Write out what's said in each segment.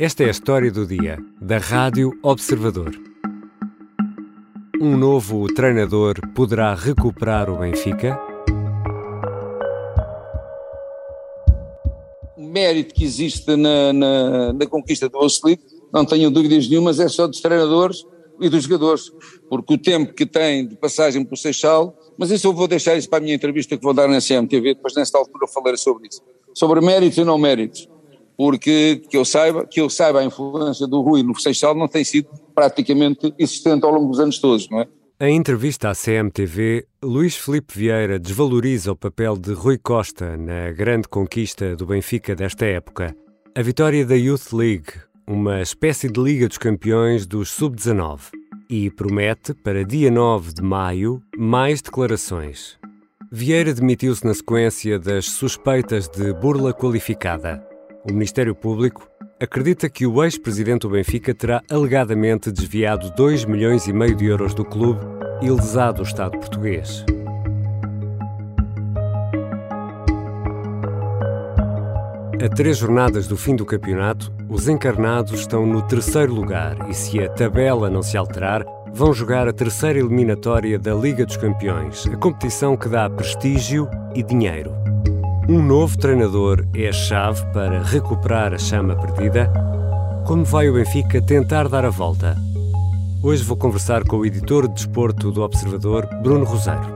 Esta é a história do dia, da Rádio Observador. Um novo treinador poderá recuperar o Benfica? O mérito que existe na, na, na conquista do League, não tenho dúvidas nenhumas, é só dos treinadores e dos jogadores, porque o tempo que tem de passagem para o Seixal, mas isso eu vou deixar isso para a minha entrevista que vou dar na CMTV, depois nesta altura falarei sobre isso, sobre méritos e não méritos porque que eu saiba, que eu saiba a influência do Rui no Seixal não tem sido praticamente existente ao longo dos anos todos, não é? Em entrevista à CMTV, Luís Felipe Vieira desvaloriza o papel de Rui Costa na grande conquista do Benfica desta época. A vitória da Youth League, uma espécie de Liga dos Campeões dos Sub-19. E promete, para dia 9 de maio, mais declarações. Vieira demitiu-se na sequência das suspeitas de burla qualificada. O Ministério Público acredita que o ex-presidente do Benfica terá alegadamente desviado 2 milhões e meio de euros do clube e lesado o Estado português. A três jornadas do fim do campeonato, os encarnados estão no terceiro lugar e, se a tabela não se alterar, vão jogar a terceira eliminatória da Liga dos Campeões, a competição que dá prestígio e dinheiro. Um novo treinador é a chave para recuperar a chama perdida? Como vai o Benfica tentar dar a volta? Hoje vou conversar com o editor de desporto do Observador, Bruno Rosário.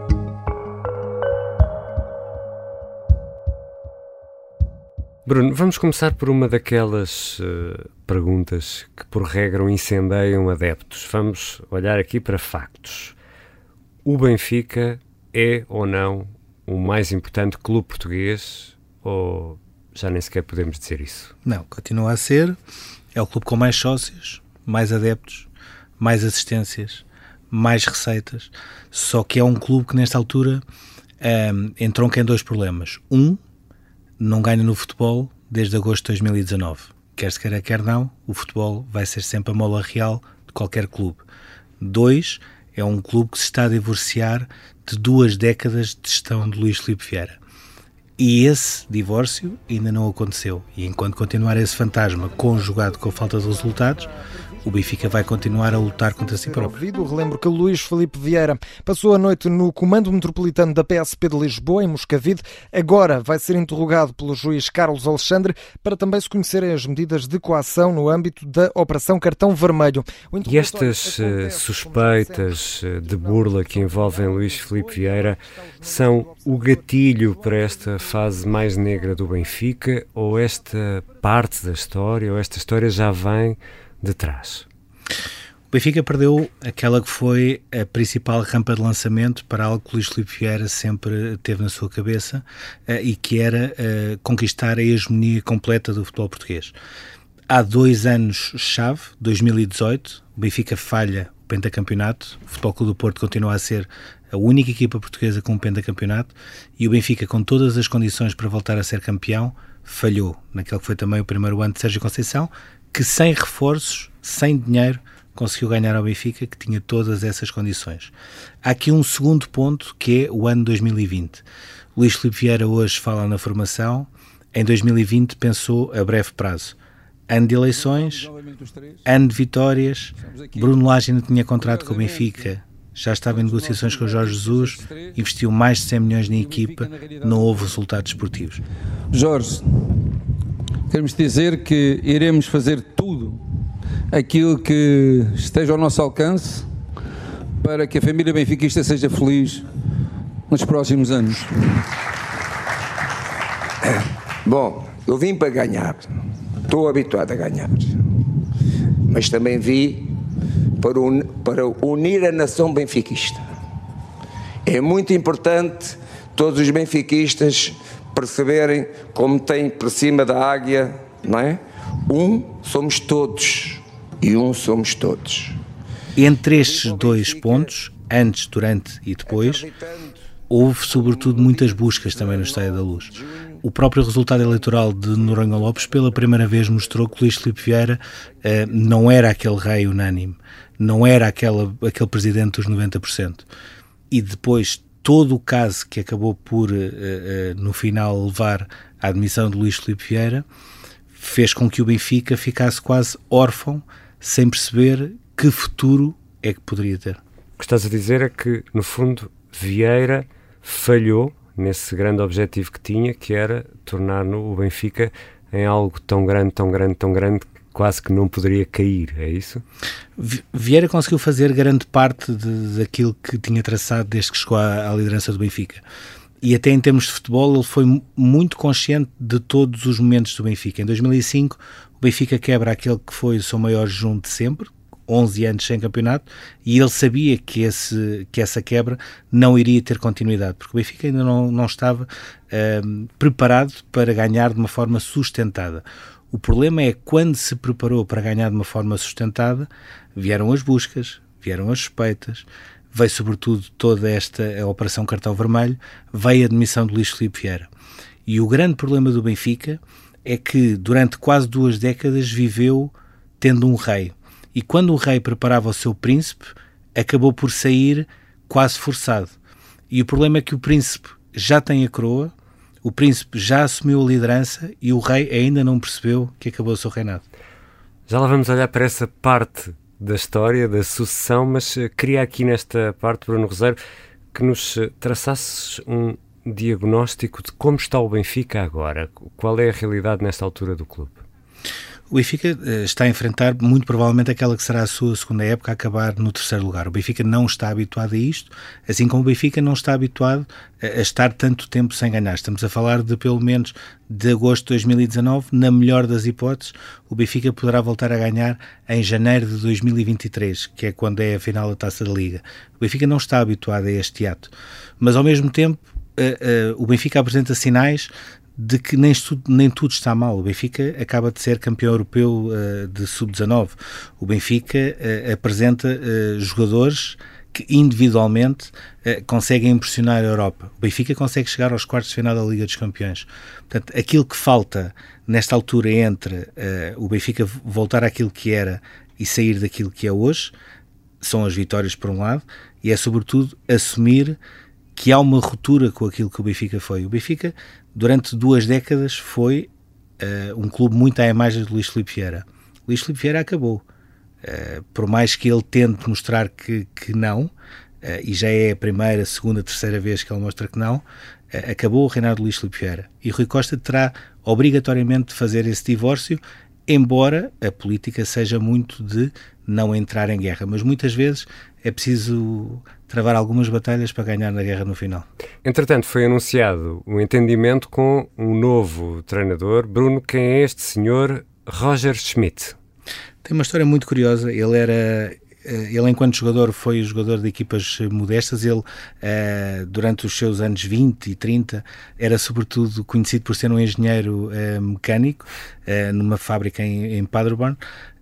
Bruno, vamos começar por uma daquelas uh, perguntas que, por regra, incendeiam adeptos. Vamos olhar aqui para factos. O Benfica é ou não o mais importante clube português ou já nem sequer podemos dizer isso? Não, continua a ser. É o clube com mais sócios, mais adeptos, mais assistências, mais receitas. Só que é um clube que nesta altura um, entronca em dois problemas. Um, não ganha no futebol desde agosto de 2019. Quer se queira, quer não, o futebol vai ser sempre a mola real de qualquer clube. Dois, é um clube que se está a divorciar de duas décadas de gestão de Luís Filipe Vieira. E esse divórcio ainda não aconteceu. E enquanto continuar esse fantasma conjugado com a falta de resultados, o Benfica vai continuar a lutar contra si próprio. Ouvido, relembro que Luís Felipe Vieira passou a noite no Comando Metropolitano da PSP de Lisboa, em Moscavide. Agora vai ser interrogado pelo juiz Carlos Alexandre para também se conhecerem as medidas de coação no âmbito da Operação Cartão Vermelho. E estas uh, suspeitas uh, de burla que envolvem Luís Felipe Vieira são o gatilho para esta fase mais negra do Benfica ou esta parte da história ou esta história já vem de trás? O Benfica perdeu aquela que foi a principal rampa de lançamento para algo que Luís Filipe Vieira sempre teve na sua cabeça uh, e que era uh, conquistar a hegemonia completa do futebol português. Há dois anos-chave, 2018, o Benfica falha o pentacampeonato, o Futebol Clube do Porto continua a ser a única equipa portuguesa com um pentacampeonato e o Benfica, com todas as condições para voltar a ser campeão, falhou naquele que foi também o primeiro ano de Sérgio Conceição que sem reforços, sem dinheiro, conseguiu ganhar ao Benfica, que tinha todas essas condições. Há aqui um segundo ponto, que é o ano 2020. Luís Filipe Vieira hoje fala na formação, em 2020 pensou a breve prazo. Ano de eleições, ano de vitórias, Bruno Lage ainda tinha contrato com o Benfica, já estava em negociações com o Jorge Jesus, investiu mais de 100 milhões na equipa, não houve resultados esportivos. Jorge, queremos dizer que iremos fazer tudo aquilo que esteja ao nosso alcance para que a família benfiquista seja feliz nos próximos anos. Bom, eu vim para ganhar, estou habituado a ganhar, mas também vi para, un, para unir a nação benfiquista. É muito importante todos os benfiquistas perceberem como tem por cima da águia, não é? Um somos todos e um somos todos. Entre estes dois pontos, antes, durante e depois, houve sobretudo muitas buscas também no Estádio da Luz. O próprio resultado eleitoral de Noronha Lopes pela primeira vez mostrou que Luís Filipe Vieira eh, não era aquele rei unânime, não era aquela, aquele presidente dos 90%. E depois todo o caso que acabou por, uh, uh, no final, levar à admissão de Luís Filipe Vieira, fez com que o Benfica ficasse quase órfão, sem perceber que futuro é que poderia ter. O que estás a dizer é que, no fundo, Vieira falhou nesse grande objetivo que tinha, que era tornar o Benfica em algo tão grande, tão grande, tão grande quase que não poderia cair, é isso? Vieira conseguiu fazer grande parte de, daquilo que tinha traçado desde que chegou à, à, liderança do Benfica. E até em termos de futebol, ele foi muito consciente de todos os momentos do Benfica. Em 2005, o Benfica quebra aquele que foi o seu maior junto de sempre, 11 anos sem campeonato, e ele sabia que, esse, que essa quebra não iria ter continuidade, porque o Benfica ainda não, não estava uh, preparado para ganhar de uma forma sustentada. O problema é quando se preparou para ganhar de uma forma sustentada, vieram as buscas, vieram as suspeitas, veio sobretudo toda esta operação cartão vermelho, veio a admissão de Luís Filipe Vieira. E o grande problema do Benfica é que durante quase duas décadas viveu tendo um rei. E quando o rei preparava o seu príncipe, acabou por sair quase forçado. E o problema é que o príncipe já tem a coroa, o príncipe já assumiu a liderança e o rei ainda não percebeu que acabou o seu reinado. Já lá vamos olhar para essa parte da história, da sucessão, mas eh, queria aqui nesta parte, Bruno Rosário, que nos eh, traçasses um diagnóstico de como está o Benfica agora. Qual é a realidade nesta altura do clube? O Benfica uh, está a enfrentar muito provavelmente aquela que será a sua segunda época a acabar no terceiro lugar. O Benfica não está habituado a isto, assim como o Benfica não está habituado a, estar tanto tempo sem ganhar. Estamos a falar de pelo menos de agosto de 2019, na melhor das hipóteses, o Benfica poderá voltar a ganhar em janeiro de 2023, que é quando é a final da Taça da Liga. O Benfica não está habituado a este ato, mas ao mesmo tempo Uh, uh, o Benfica apresenta sinais de que nem nem tudo está mal. O Benfica acaba de ser campeão europeu uh, de sub-19. O Benfica uh, apresenta uh, jogadores que individualmente conseguem impressionar a Europa. O Benfica consegue chegar aos quartos de final da Liga dos Campeões. Portanto, aquilo que falta nesta altura entre o Benfica voltar àquilo que era e sair daquilo que é hoje são as vitórias por um lado e é sobretudo assumir que há uma ruptura com aquilo que o Benfica foi. O Benfica durante duas décadas foi uh, um clube muito à imagem de Luís Filipe Vieira. Luís Filipe Vieira acabou. Uh, por mais que ele tente mostrar que, que não, uh, e já é a primeira, segunda, terceira vez que ele mostra que não, acabou o reinado de Luís Filipe Vieira. E Rui Costa terá obrigatoriamente de fazer esse divórcio, embora a política seja muito de não entrar em guerra. Mas muitas vezes é preciso travar algumas batalhas para ganhar na guerra no final. Entretanto, foi anunciado um entendimento com um novo treinador. Bruno, quem é este senhor Roger Schmidt? Tem uma história muito curiosa. Ele era eh, ele enquanto jogador foi jogador de equipas modestas, ele uh, durante os seus anos 20 e 30 era sobretudo conhecido por ser um engenheiro uh, mecânico numa fábrica em, em Paderborn,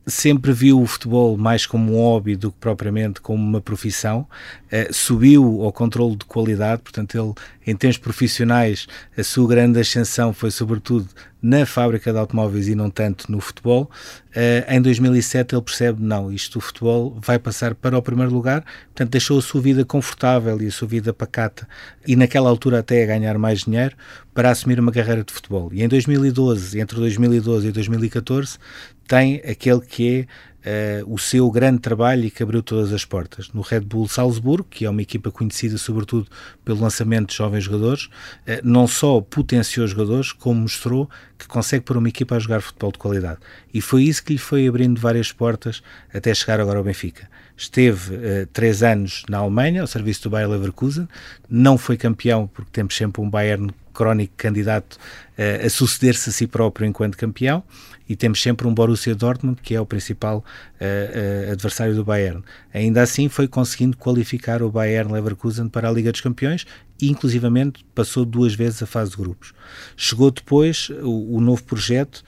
sempre viu o futebol mais como um hobby do que propriamente como uma profissão, uh, subiu ao controle de qualidade, portanto ele, em termos profissionais, a sua grande ascensão foi sobretudo na fábrica de automóveis e não tanto no futebol. Uh, em 2007 ele percebe, não, isto do futebol vai passar para o primeiro lugar, portanto deixou a sua vida confortável e a sua vida pacata e naquela altura até a ganhar mais dinheiro para assumir uma carreira de futebol. E em 2012, entre 2012 e 2014, tem aquele que é uh, o seu grande trabalho e que abriu todas as portas. No Red Bull Salzburgo, que é uma equipa conhecida sobretudo pelo lançamento de jovens jogadores, uh, não só potenciou jogadores, como mostrou que consegue pôr uma equipa a jogar futebol de qualidade. E foi isso que lhe foi abrindo várias portas até chegar agora ao Benfica. Esteve uh, três anos na Alemanha, ao serviço do Bayer Leverkusen, não foi campeão, porque temos sempre um Bayern crónico candidato uh, a suceder-se a si próprio enquanto campeão, e temos sempre um Borussia Dortmund, que é o principal uh, uh, adversário do Bayern. Ainda assim, foi conseguindo qualificar o Bayern Leverkusen para a Liga dos Campeões e, inclusivamente, passou duas vezes a fase de grupos. Chegou depois o, o novo projeto,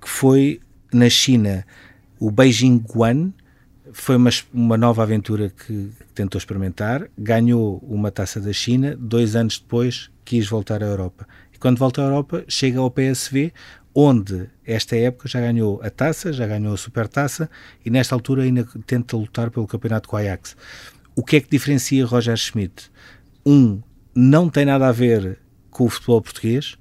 que foi na China o Beijing Guan, foi uma, uma nova aventura que tentou experimentar, ganhou uma taça da China, dois anos depois quis voltar à Europa. E quando volta à Europa, chega ao PSV, onde esta época já ganhou a taça, já ganhou a supertaça e nesta altura ainda tenta lutar pelo campeonato com o Ajax. O que é que diferencia Roger Schmidt? Um, não tem nada a ver com o futebol português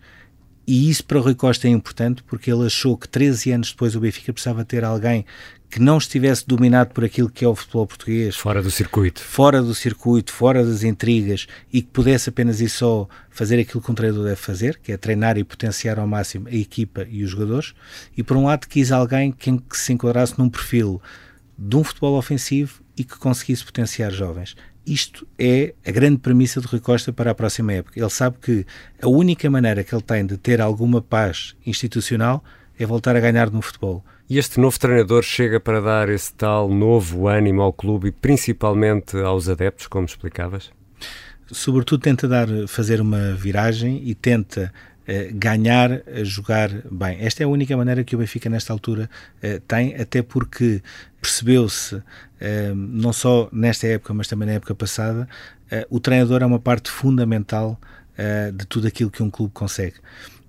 E isso para Rui Costa é importante porque ele achou que 13 anos depois o Benfica precisava ter alguém que não estivesse dominado por aquilo que é o futebol português. Fora do circuito. Fora do circuito, fora das intrigas e que pudesse apenas e só fazer aquilo que um treinador deve fazer, que é treinar e potenciar ao máximo a equipa e os jogadores. E por um lado quis alguém que, se enquadrasse num perfil de um futebol ofensivo e que conseguisse potenciar jovens. Isto é a grande premissa de Rui Costa para a próxima época. Ele sabe que a única maneira que ele tem de ter alguma paz institucional é voltar a ganhar no futebol. E este novo treinador chega para dar esse tal novo ânimo ao clube e principalmente aos adeptos, como explicavas? Sobretudo tenta dar, fazer uma viragem e tenta uh, ganhar a jogar bem. Esta é a única maneira que o Benfica nesta altura uh, tem, até porque percebeu-se, uh, não só nesta época, mas também na época passada, o treinador é uma parte fundamental de tudo aquilo que um clube consegue.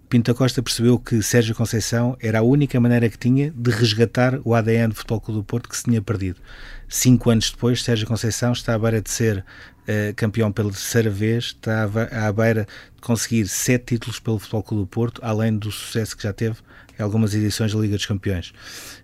Pinto Costa percebeu que Sérgio Conceição era a única maneira que tinha de resgatar o ADN do Futebol Clube do Porto que se tinha perdido. Cinco anos depois, Sérgio Conceição está à beira de ser uh, campeão pela terceira vez, está à beira de conseguir sete títulos pelo Futebol Clube do Porto, além do sucesso que já teve em algumas edições da Liga dos Campeões.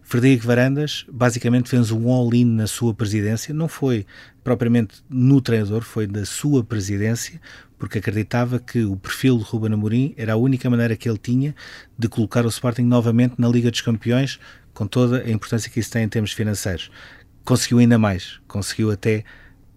Frederico Varandas basicamente fez um all-in na sua presidência, não foi propriamente no treinador, foi da sua presidência, porque acreditava que o perfil de Ruben Amorim era a única maneira que ele tinha de colocar o Sporting novamente na Liga dos Campeões, com toda a importância que isso tem em termos financeiros. Conseguiu ainda mais, conseguiu até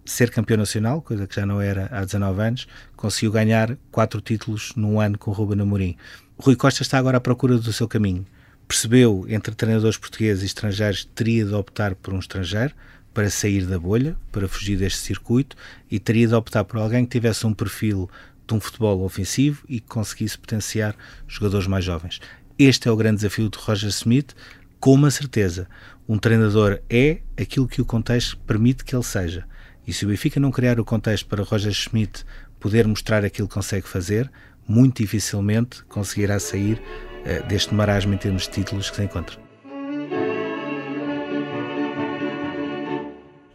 ser campeão nacional, coisa que já não era há 19 anos, conseguiu ganhar quatro títulos num ano com Ruben Amorim. Rui Costa está agora à procura do seu caminho. Percebeu, entre treinadores portugueses e estrangeiros, teria de optar por um estrangeiro, para sair da bolha, para fugir deste circuito e teria de optar por alguém que tivesse um perfil de um futebol ofensivo e que conseguisse potenciar jogadores mais jovens. Este é o grande desafio de Roger Smith, com uma certeza. Um treinador é aquilo que o contexto permite que ele seja. E se o Benfica não criar o contexto para Roger Schmidt poder mostrar aquilo que consegue fazer, muito dificilmente conseguirá sair uh, deste marasmo em termos de títulos que se encontra.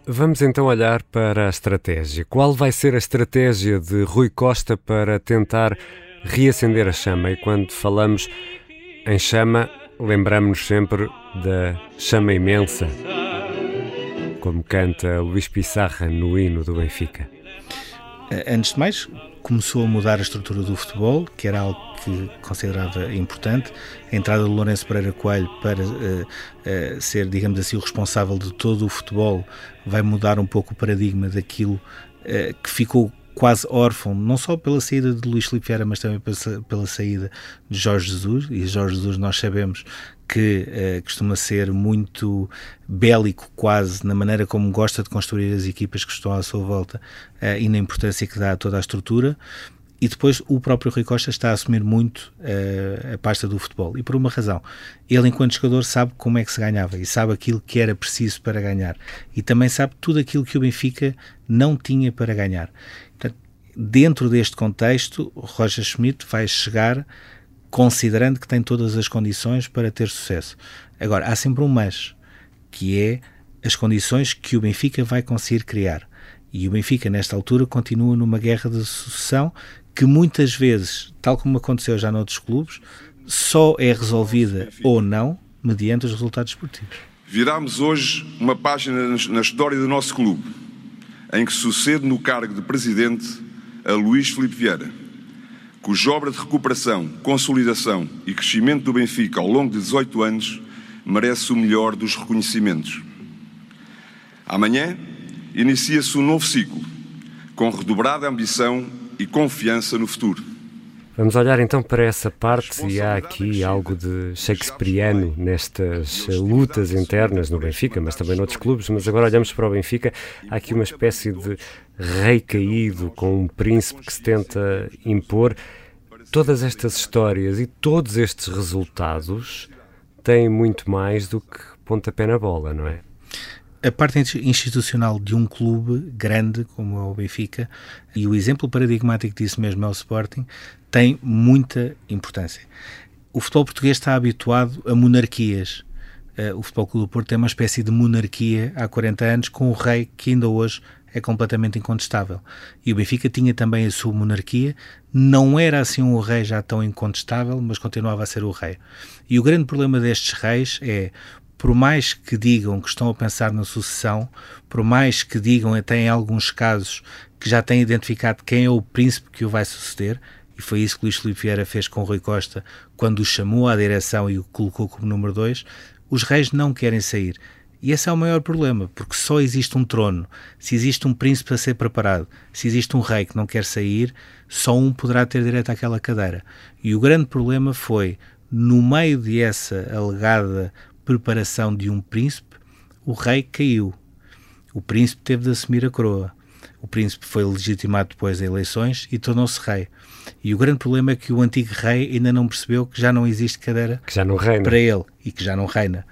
Vamos então olhar para a estratégia. Qual vai ser a estratégia de Rui Costa para tentar reacender a chama? E quando falamos em chama, lembramos-nos sempre da chama imensa, como canta Luís Pissarra no hino do Benfica. Antes de mais, começou a mudar a estrutura do futebol, que era algo que considerava importante. A entrada do Lourenço Pereira Coelho para uh, uh, ser, digamos assim, o responsável de todo o futebol vai mudar um pouco o paradigma daquilo uh, que ficou quase órfão, não só pela saída de Luís Filipe Vieira, mas também pela saída de Jorge Jesus, e Jorge Jesus nós sabemos que uh, costuma ser muito bélico quase na maneira como gosta de construir as equipas que estão à sua volta uh, e na importância que dá a toda a estrutura e depois o próprio Rui Costa está a assumir muito uh, a pasta do futebol. E por uma razão. Ele, enquanto jogador, sabe como é que se ganhava e sabe aquilo que era preciso para ganhar. E também sabe tudo aquilo que o Benfica não tinha para ganhar. Dentro deste contexto, Roger Schmidt vai chegar considerando que tem todas as condições para ter sucesso. Agora, há sempre um mas, que é as condições que o Benfica vai conseguir criar. E o Benfica, nesta altura, continua numa guerra de sucessão que muitas vezes, tal como aconteceu já noutros clubes, só é resolvida ou não mediante os resultados esportivos. Virámos hoje uma página na história do nosso clube, em que sucede no cargo de presidente a Luís Filipe Vieira, cuja obra de recuperação, consolidação e crescimento do Benfica ao longo de 18 anos merece o melhor dos reconhecimentos. Amanhã inicia-se um novo ciclo, com redobrada ambição e confiança no futuro. Vamos olhar então para essa parte e há aqui algo de shakespeariano nestas lutas internas no Benfica, mas também noutros clubes. Mas agora olhamos para o Benfica, há aqui uma espécie de rei caído com um príncipe que se tenta impor. Todas estas histórias e todos estes resultados têm muito mais do que pontapé na bola, não é? A parte institucional de um clube grande como é o Benfica, e o exemplo paradigmático disso mesmo é o Sporting, tem muita importância. O futebol português está habituado a monarquias. Uh, o Futebol Clube do Porto tem uma espécie de monarquia há 40 anos, com o rei que ainda hoje é completamente incontestável. E o Benfica tinha também a sua monarquia, não era assim um rei já tão incontestável, mas continuava a ser o rei. E o grande problema destes reis é, por mais que digam que estão a pensar na sucessão, por mais que digam até em alguns casos que já têm identificado quem é o príncipe que o vai suceder, e foi isso que Luís Filipe Vieira fez com Rui Costa quando o chamou à direção e o colocou como número 2, os reis não querem sair. E esse é o maior problema, porque só existe um trono. Se existe um príncipe a ser preparado, se existe um rei que não quer sair, só um poderá ter direito àquela cadeira. E o grande problema foi, no meio de essa alegada preparação de um príncipe, o rei caiu. O príncipe teve de assumir a coroa. O príncipe foi legitimado depois das eleições e tornou-se rei. E o grande problema é que o antigo rei ainda não percebeu que já não existe cadeira para ele e que já não reina.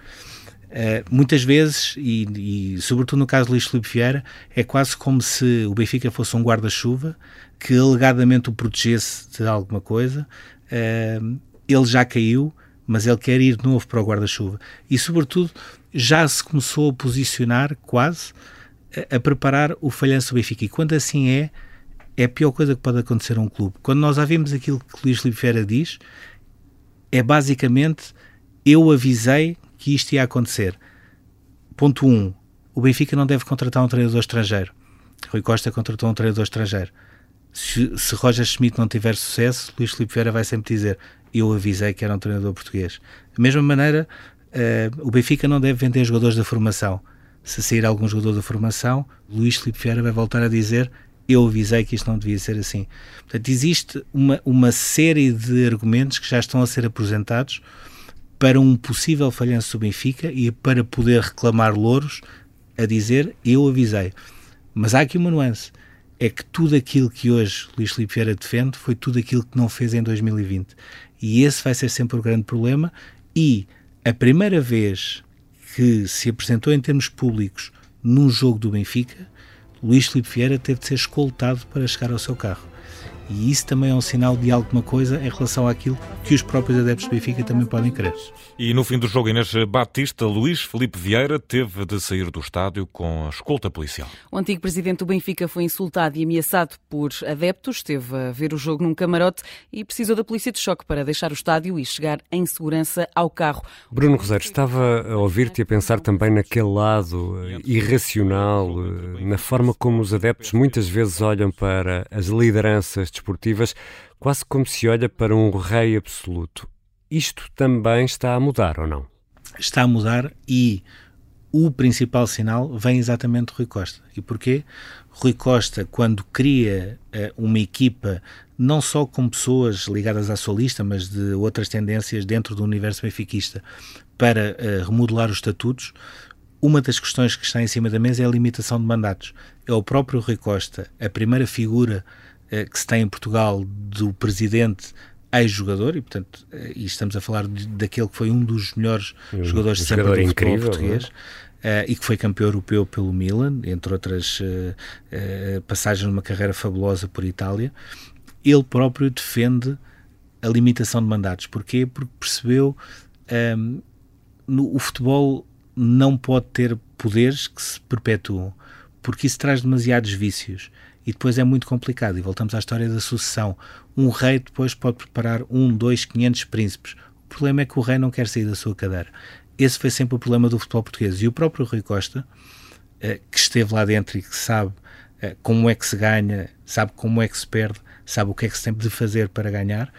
Uh, muitas vezes, e, e, sobretudo no caso de Luís Filipe Vieira, é quase como se o Benfica fosse um guarda-chuva que alegadamente o protegesse de alguma coisa. Uh, ele já caiu, mas ele quer ir de novo para o guarda-chuva. E, sobretudo, já se começou a posicionar quase a, a preparar o falhanço do Benfica. E quando assim é, é a pior coisa que pode acontecer a um clube. Quando nós já vimos aquilo que Luís Vieira diz, é basicamente eu avisei que isto ia acontecer. Ponto 1. Um, o Benfica não deve contratar um treinador estrangeiro. Rui Costa contratou um treinador estrangeiro. Se, se Roger Schmidt não tiver sucesso, Luís Filipe Vieira vai sempre dizer eu avisei que era um treinador português. Da mesma maneira, uh, o Benfica não deve vender jogadores da formação. Se sair algum jogador da formação, Luís Filipe Vieira vai voltar a dizer eu avisei que isto não devia ser assim. Portanto, existe uma, uma série de argumentos que já estão a ser apresentados para um possível falhanço do Benfica e para poder reclamar louros a dizer eu avisei. Mas há aqui uma nuance. É que tudo aquilo que hoje Luís Filipe Vieira defende foi tudo aquilo que não fez em 2020. E esse vai ser sempre o grande problema. E a primeira vez que se apresentou em termos públicos num jogo do Benfica, Luís Filipe Vieira teve de ser escoltado para chegar ao seu carro. E isso também é um sinal de alguma coisa em relação àquilo que os próprios adeptos do Benfica também podem crer. E no fim do jogo, Inês Batista, Luís Felipe Vieira teve de sair do estádio com a escolta policial. O antigo presidente do Benfica foi insultado e ameaçado por adeptos, esteve a ver o jogo num camarote e precisou da polícia de choque para deixar o estádio e chegar em segurança ao carro. Bruno Rosário, estava a ouvir-te e a pensar também naquele lado irracional, na forma como os adeptos muitas vezes olham para as lideranças desportivas, quase como se olha para um rei absoluto. Isto também está a mudar ou não? Está a mudar e o principal sinal vem exatamente do Rui Costa. E porquê? Rui Costa, quando cria uh, uma equipa, não só com pessoas ligadas à sua lista, mas de outras tendências dentro do universo benfiquista, para uh, remodelar os estatutos, uma das questões que está em cima da mesa é a limitação de mandatos. É o próprio Rui Costa, a primeira figura que se tem em Portugal do presidente ex-jogador, e portanto, eh, e estamos a falar de, daquele que foi um dos melhores um, jogadores um sempre jogador do futebol incrível, português. Uh, e que foi campeão europeu pelo Milan, entre outras uh, uh, passagens numa carreira fabulosa por Itália, ele próprio defende a limitação de mandatos. Porquê? Porque percebeu um, ehm, no, o futebol não pode ter poderes que se perpetuam, porque isso traz demasiados vícios e depois é muito complicado. E voltamos à história da sucessão. Um rei depois pode preparar um, dois, quinhentos príncipes. O problema é que o rei não quer sair da sua cadeira. Esse foi sempre o problema do futebol português. E o próprio Rui Costa, eh, que esteve lá dentro e que sabe eh, como é que se ganha, sabe como é que se perde, sabe o que é que se tem de fazer para ganhar,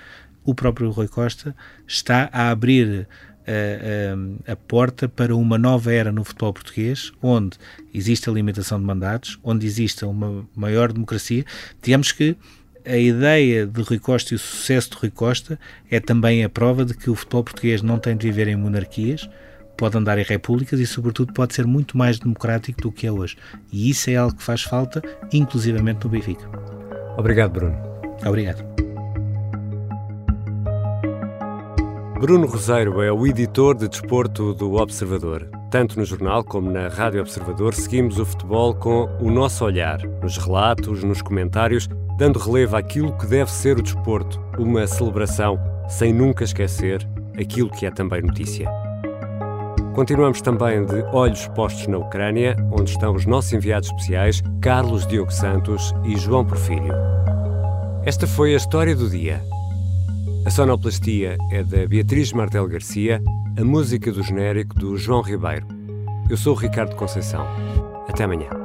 o próprio Rui Costa está a abrir a, a, a, porta para uma nova era no futebol português, onde existe a limitação de mandatos, onde existe uma maior democracia. Digamos que a ideia de Rui Costa e o sucesso de Rui Costa é também a prova de que o futebol português não tem de viver em monarquias, pode andar em repúblicas e, sobretudo, pode ser muito mais democrático do que é hoje. E isso é algo que faz falta, inclusivamente no Benfica. Obrigado, Bruno. Obrigado. Bruno Roseiro é o editor de desporto do Observador. Tanto no jornal como na Rádio Observador, seguimos o futebol com o nosso olhar, nos relatos, nos comentários, dando relevo àquilo que deve ser o desporto, uma celebração, sem nunca esquecer aquilo que é também notícia. Continuamos também de olhos postos na Ucrânia, onde estão os nossos enviados especiais Carlos Diogo Santos e João Porfírio. Esta foi a história do dia. A sonoplastia é da Beatriz Martel Garcia, a música do genérico do João Ribeiro. Eu sou o Ricardo Conceição. Até amanhã.